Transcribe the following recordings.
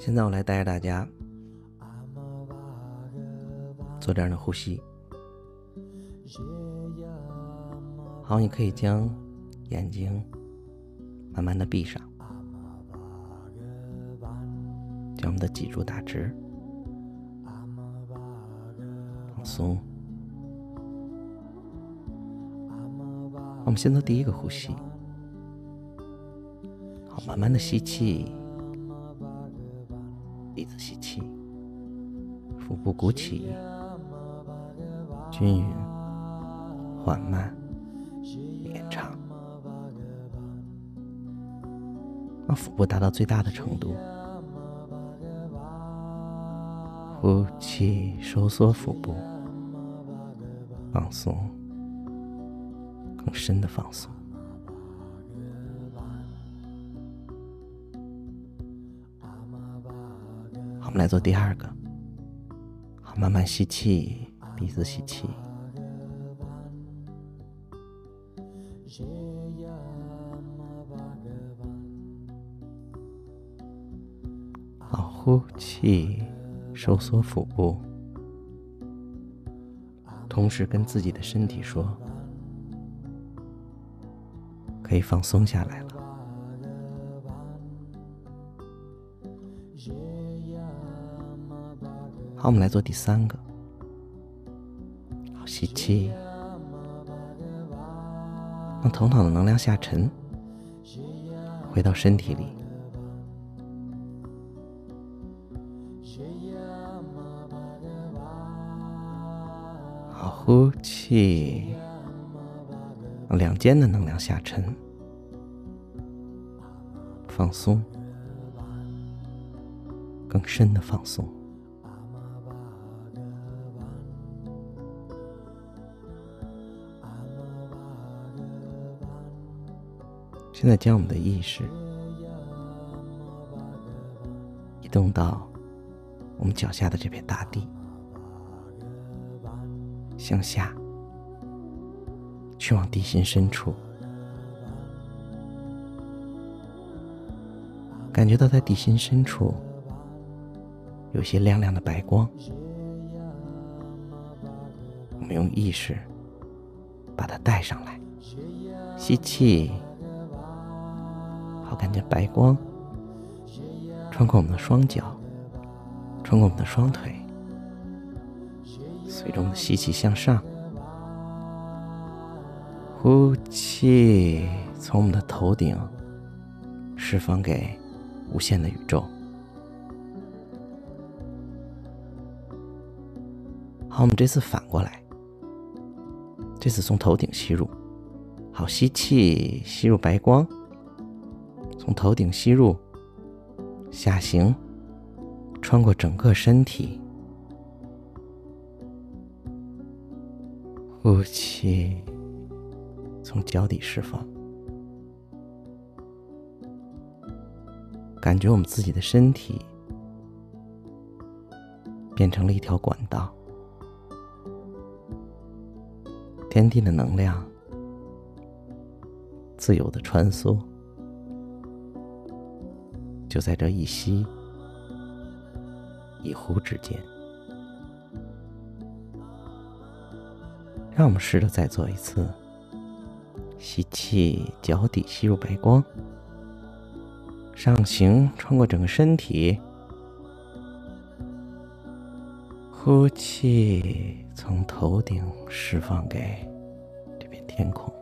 现在我来带着大家做这样的呼吸。好，你可以将眼睛慢慢的闭上，将我们的脊柱打直，放松。我们先做第一个呼吸。好，慢慢的吸气，鼻子吸气，腹部鼓起，均匀、缓慢、延长，让腹部达到最大的程度。呼气，收缩腹部，放松，更深的放松。我们来做第二个，好，慢慢吸气，鼻子吸气，好，呼气，收缩腹部，同时跟自己的身体说，可以放松下来了。好，我们来做第三个。好，吸气，让头脑的能量下沉，回到身体里。好，呼气，让两肩的能量下沉，放松，更深的放松。现在将我们的意识移动到我们脚下的这片大地，向下去往地心深处，感觉到在地心深处有些亮亮的白光。我们用意识把它带上来，吸气。好，感觉白光穿过我们的双脚，穿过我们的双腿，随着我们的吸气向上，呼气从我们的头顶释放给无限的宇宙。好，我们这次反过来，这次从头顶吸入，好，吸气，吸入白光。从头顶吸入，下行，穿过整个身体，呼气，从脚底释放，感觉我们自己的身体变成了一条管道，天地的能量自由的穿梭。就在这一吸一呼之间，让我们试着再做一次：吸气，脚底吸入白光，上行穿过整个身体；呼气，从头顶释放给这片天空。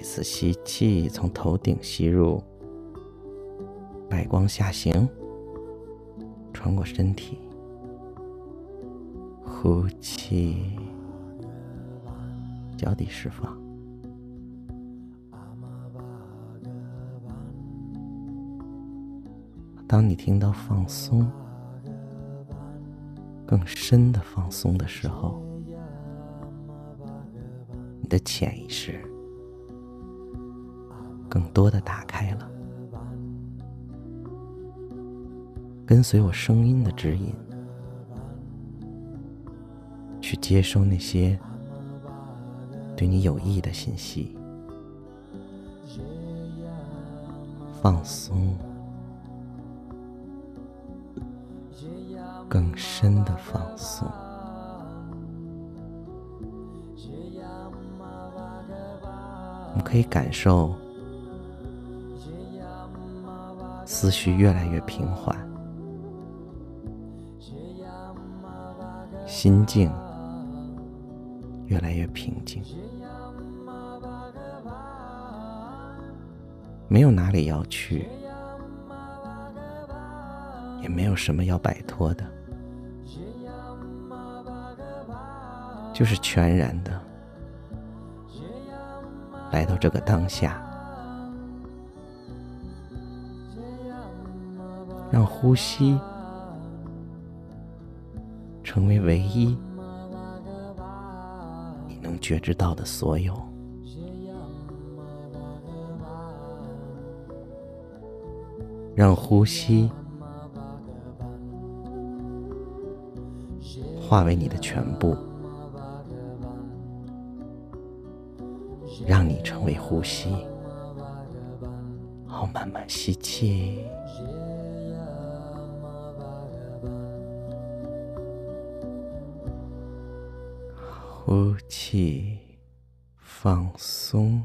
一次吸气，从头顶吸入，白光下行，穿过身体；呼气，脚底释放。当你听到放松、更深的放松的时候，你的潜意识。更多的打开了，跟随我声音的指引，去接收那些对你有益的信息，放松，更深的放松。我们可以感受思绪越来越平缓，心境越来越平静。没有哪里要去，也没有什么要摆脱的，就是全然的来到这个当下，让呼吸成为唯一你能觉知到的所有。让呼吸化为你的全部，让你成为呼吸。好，慢慢吸气，呼气，放松。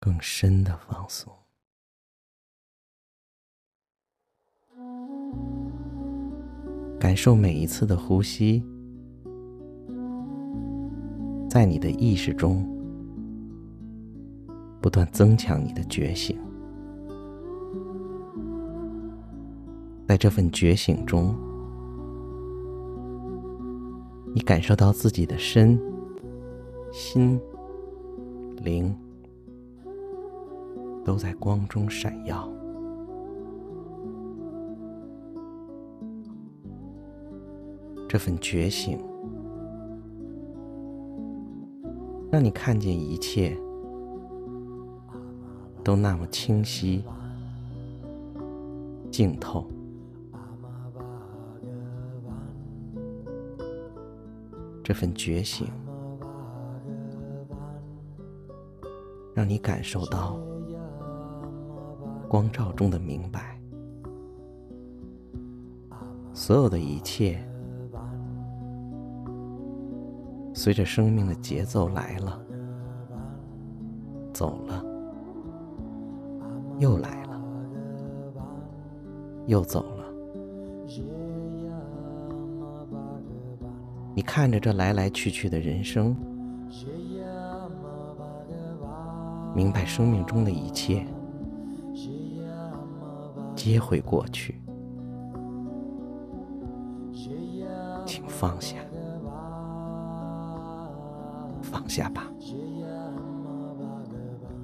更深的放松，感受每一次的呼吸，在你的意识中不断增强你的觉醒，在这份觉醒中，你感受到自己的身心灵。都在光中闪耀。这份觉醒，让你看见一切都那么清晰、净透。这份觉醒，让你感受到。光照中的明白，所有的一切，随着生命的节奏来了，走了，又来了，又走了。你看着这来来去去的人生，明白生命中的一切。皆会过去，请放下，放下吧。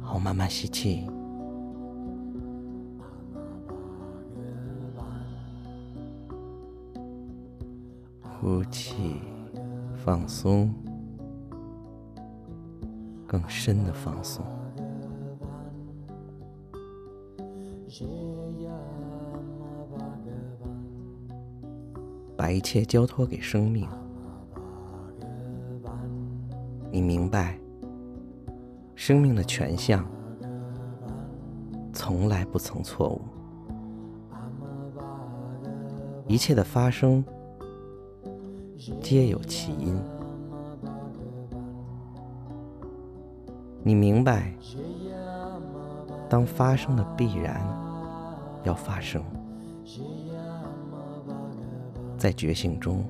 好，慢慢吸气，呼气，放松，更深的放松。把一切交托给生命，你明白，生命的全相从来不曾错误，一切的发生皆有其因。你明白，当发生的必然要发生。在觉醒中，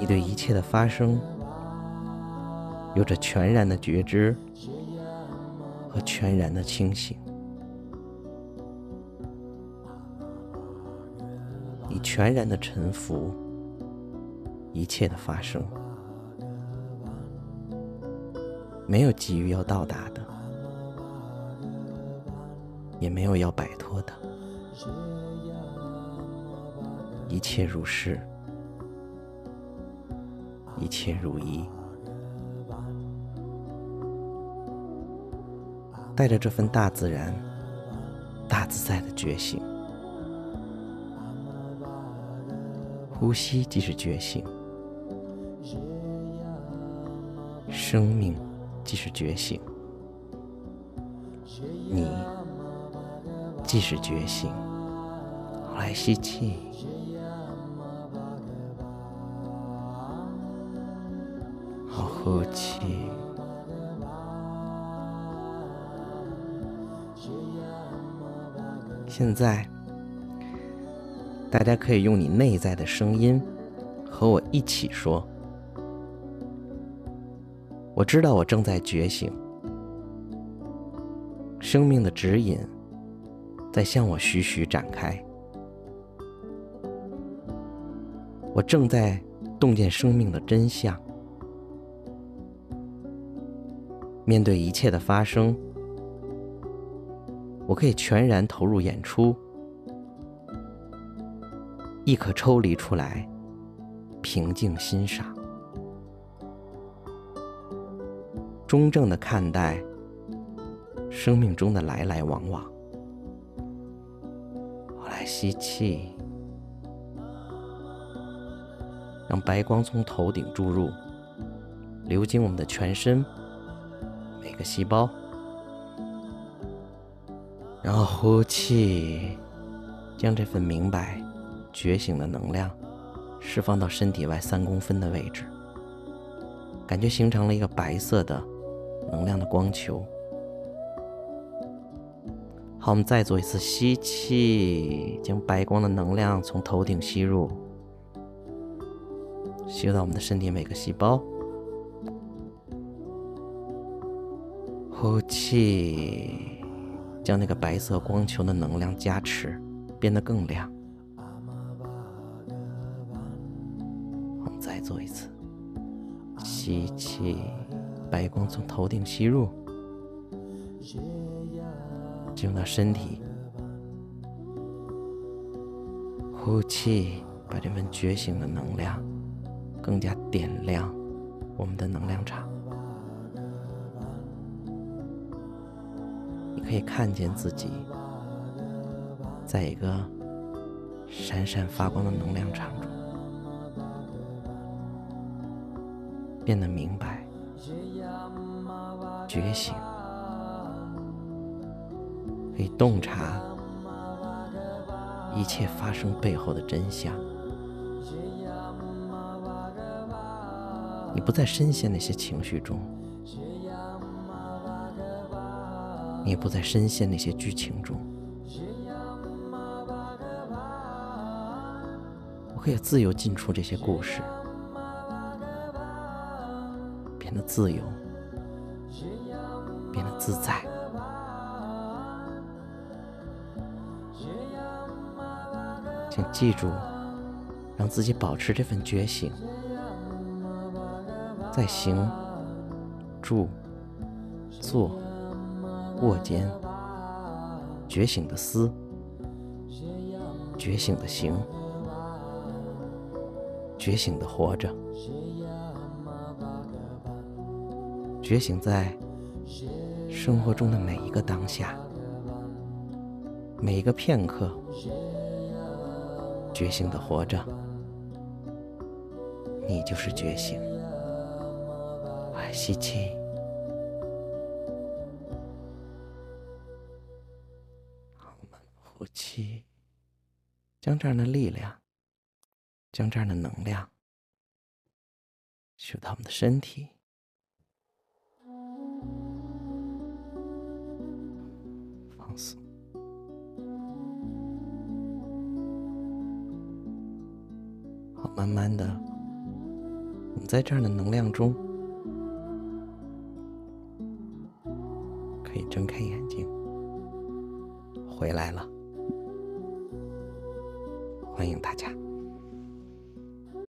你对一切的发生有着全然的觉知和全然的清醒。全然的臣服一切的发生，没有急于要到达的，也没有要摆脱的。一切如是，一切如意。带着这份大自然、大自在的觉醒，呼吸即是觉醒，生命即是觉醒，你即是觉醒。来吸气，好，呼气。现在，大家可以用你内在的声音和我一起说。我知道我正在觉醒，生命的指引在向我徐徐展开。我正在洞见生命的真相，面对一切的发生，我可以全然投入演出，亦可抽离出来，平静欣赏。中正的看待生命中的来来往往。我来吸气，让白光从头顶注入，流经我们的全身每个细胞，然后呼气，将这份明白、觉醒的能量释放到身体外三公分的位置，感觉形成了一个白色的。能量的光球。好，我们再做一次吸气，将白光的能量从头顶吸入，吸入到我们的身体每个细胞。呼气，将那个白色光球的能量加持，变得更亮。做一次吸气。白光从头顶吸入，进入到身体，呼气，把这份觉醒的能量更加点亮我们的能量场。你可以看见自己在一个闪闪发光的能量场中，变得明白。觉醒，可以洞察一切发生背后的真相。你不再深陷那些情绪中，你不再深陷那些剧情中。我可以自由进出这些故事。自由，变得自在。请记住，让自己保持这份觉醒，在行、住、坐、卧间，觉醒的思，觉醒的行，觉醒的活着。觉醒在生活中的每一个当下，每一个片刻，觉醒的活着，你就是觉醒。来吸气，好，呼气，将这样的力量，将这样的能量，输到我们的身体。慢慢的，我们在这样的能量中，可以睁开眼睛，回来了，欢迎大家。